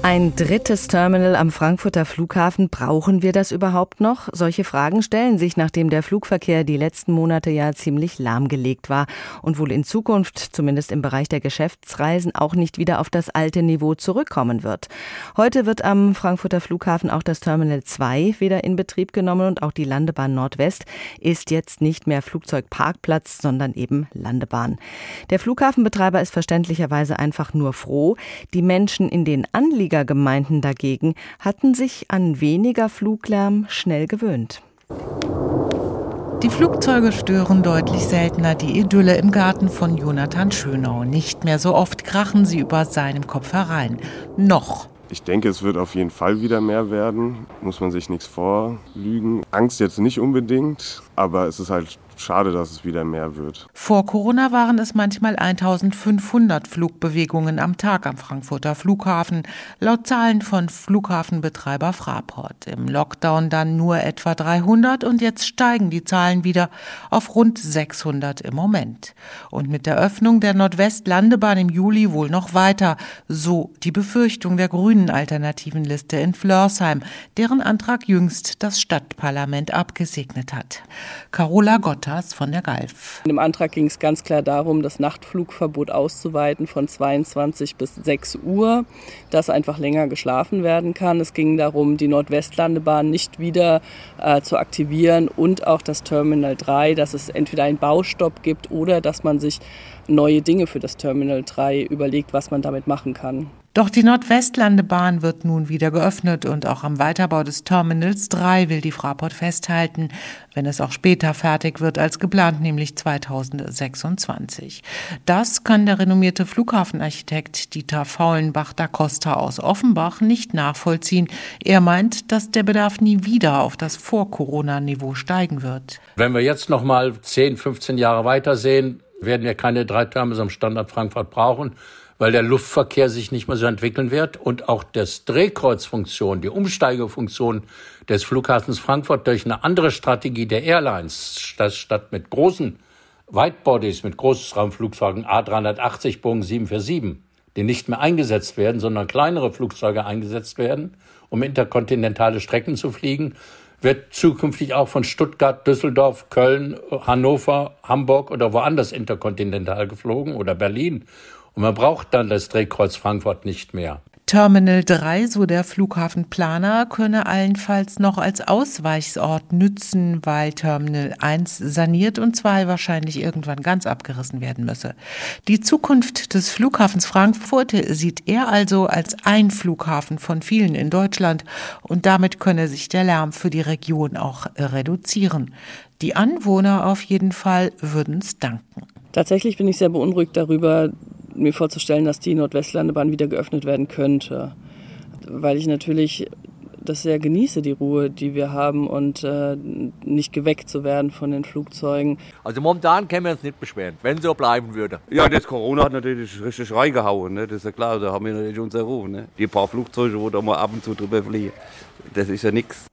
Ein drittes Terminal am Frankfurter Flughafen, brauchen wir das überhaupt noch? Solche Fragen stellen sich, nachdem der Flugverkehr die letzten Monate ja ziemlich lahmgelegt war und wohl in Zukunft, zumindest im Bereich der Geschäftsreisen, auch nicht wieder auf das alte Niveau zurückkommen wird. Heute wird am Frankfurter Flughafen auch das Terminal 2 wieder in Betrieb genommen und auch die Landebahn Nordwest ist jetzt nicht mehr Flugzeugparkplatz, sondern eben Landebahn. Der Flughafenbetreiber ist verständlicherweise einfach nur froh. Die Menschen in den Anliegen Fliegergemeinden dagegen hatten sich an weniger Fluglärm schnell gewöhnt. Die Flugzeuge stören deutlich seltener die Idylle im Garten von Jonathan Schönau. Nicht mehr so oft krachen sie über seinem Kopf herein. Noch. Ich denke, es wird auf jeden Fall wieder mehr werden. Muss man sich nichts vorlügen. Angst jetzt nicht unbedingt, aber es ist halt schade, dass es wieder mehr wird. Vor Corona waren es manchmal 1500 Flugbewegungen am Tag am Frankfurter Flughafen, laut Zahlen von Flughafenbetreiber Fraport. Im Lockdown dann nur etwa 300 und jetzt steigen die Zahlen wieder auf rund 600 im Moment. Und mit der Öffnung der Nordwestlandebahn im Juli wohl noch weiter, so die Befürchtung der grünen alternativen Liste in Flörsheim, deren Antrag jüngst das Stadtparlament abgesegnet hat. Carola Gott Bottas von der Galf. In dem Antrag ging es ganz klar darum, das Nachtflugverbot auszuweiten von 22 bis 6 Uhr, dass einfach länger geschlafen werden kann. Es ging darum, die Nordwestlandebahn nicht wieder äh, zu aktivieren und auch das Terminal 3, dass es entweder einen Baustopp gibt oder dass man sich neue Dinge für das Terminal 3 überlegt, was man damit machen kann. Doch die Nordwestlandebahn wird nun wieder geöffnet und auch am Weiterbau des Terminals 3 will die Fraport festhalten, wenn es auch später fertig wird als geplant, nämlich 2026. Das kann der renommierte Flughafenarchitekt Dieter Faulenbach da Costa aus Offenbach nicht nachvollziehen. Er meint, dass der Bedarf nie wieder auf das Vor-Corona-Niveau steigen wird. Wenn wir jetzt noch mal 10, 15 Jahre weitersehen, werden wir keine drei Terminals am Standort Frankfurt brauchen weil der Luftverkehr sich nicht mehr so entwickeln wird und auch das Drehkreuzfunktion, die Umsteigefunktion des Flughafens Frankfurt durch eine andere Strategie der Airlines, statt mit großen Whitebodies, mit Großraumflugzeugen A380 Boeing 747, die nicht mehr eingesetzt werden, sondern kleinere Flugzeuge eingesetzt werden, um interkontinentale Strecken zu fliegen, wird zukünftig auch von Stuttgart, Düsseldorf, Köln, Hannover, Hamburg oder woanders interkontinental geflogen oder Berlin. Und man braucht dann das Drehkreuz Frankfurt nicht mehr. Terminal 3, so der Flughafenplaner, könne allenfalls noch als Ausweichsort nützen, weil Terminal 1 saniert und 2 wahrscheinlich irgendwann ganz abgerissen werden müsse. Die Zukunft des Flughafens Frankfurt sieht er also als ein Flughafen von vielen in Deutschland und damit könne sich der Lärm für die Region auch reduzieren. Die Anwohner auf jeden Fall würden es danken. Tatsächlich bin ich sehr beunruhigt darüber, mir vorzustellen, dass die Nordwestlandebahn wieder geöffnet werden könnte. Weil ich natürlich das sehr genieße, die Ruhe, die wir haben und äh, nicht geweckt zu werden von den Flugzeugen. Also momentan können wir uns nicht beschweren, wenn so bleiben würde. Ja, das Corona hat natürlich richtig reingehauen, ne? das ist ja klar, da haben wir natürlich unsere Ruhe. Ne? Die paar Flugzeuge, wo da mal ab und zu drüber fliegen, das ist ja nichts.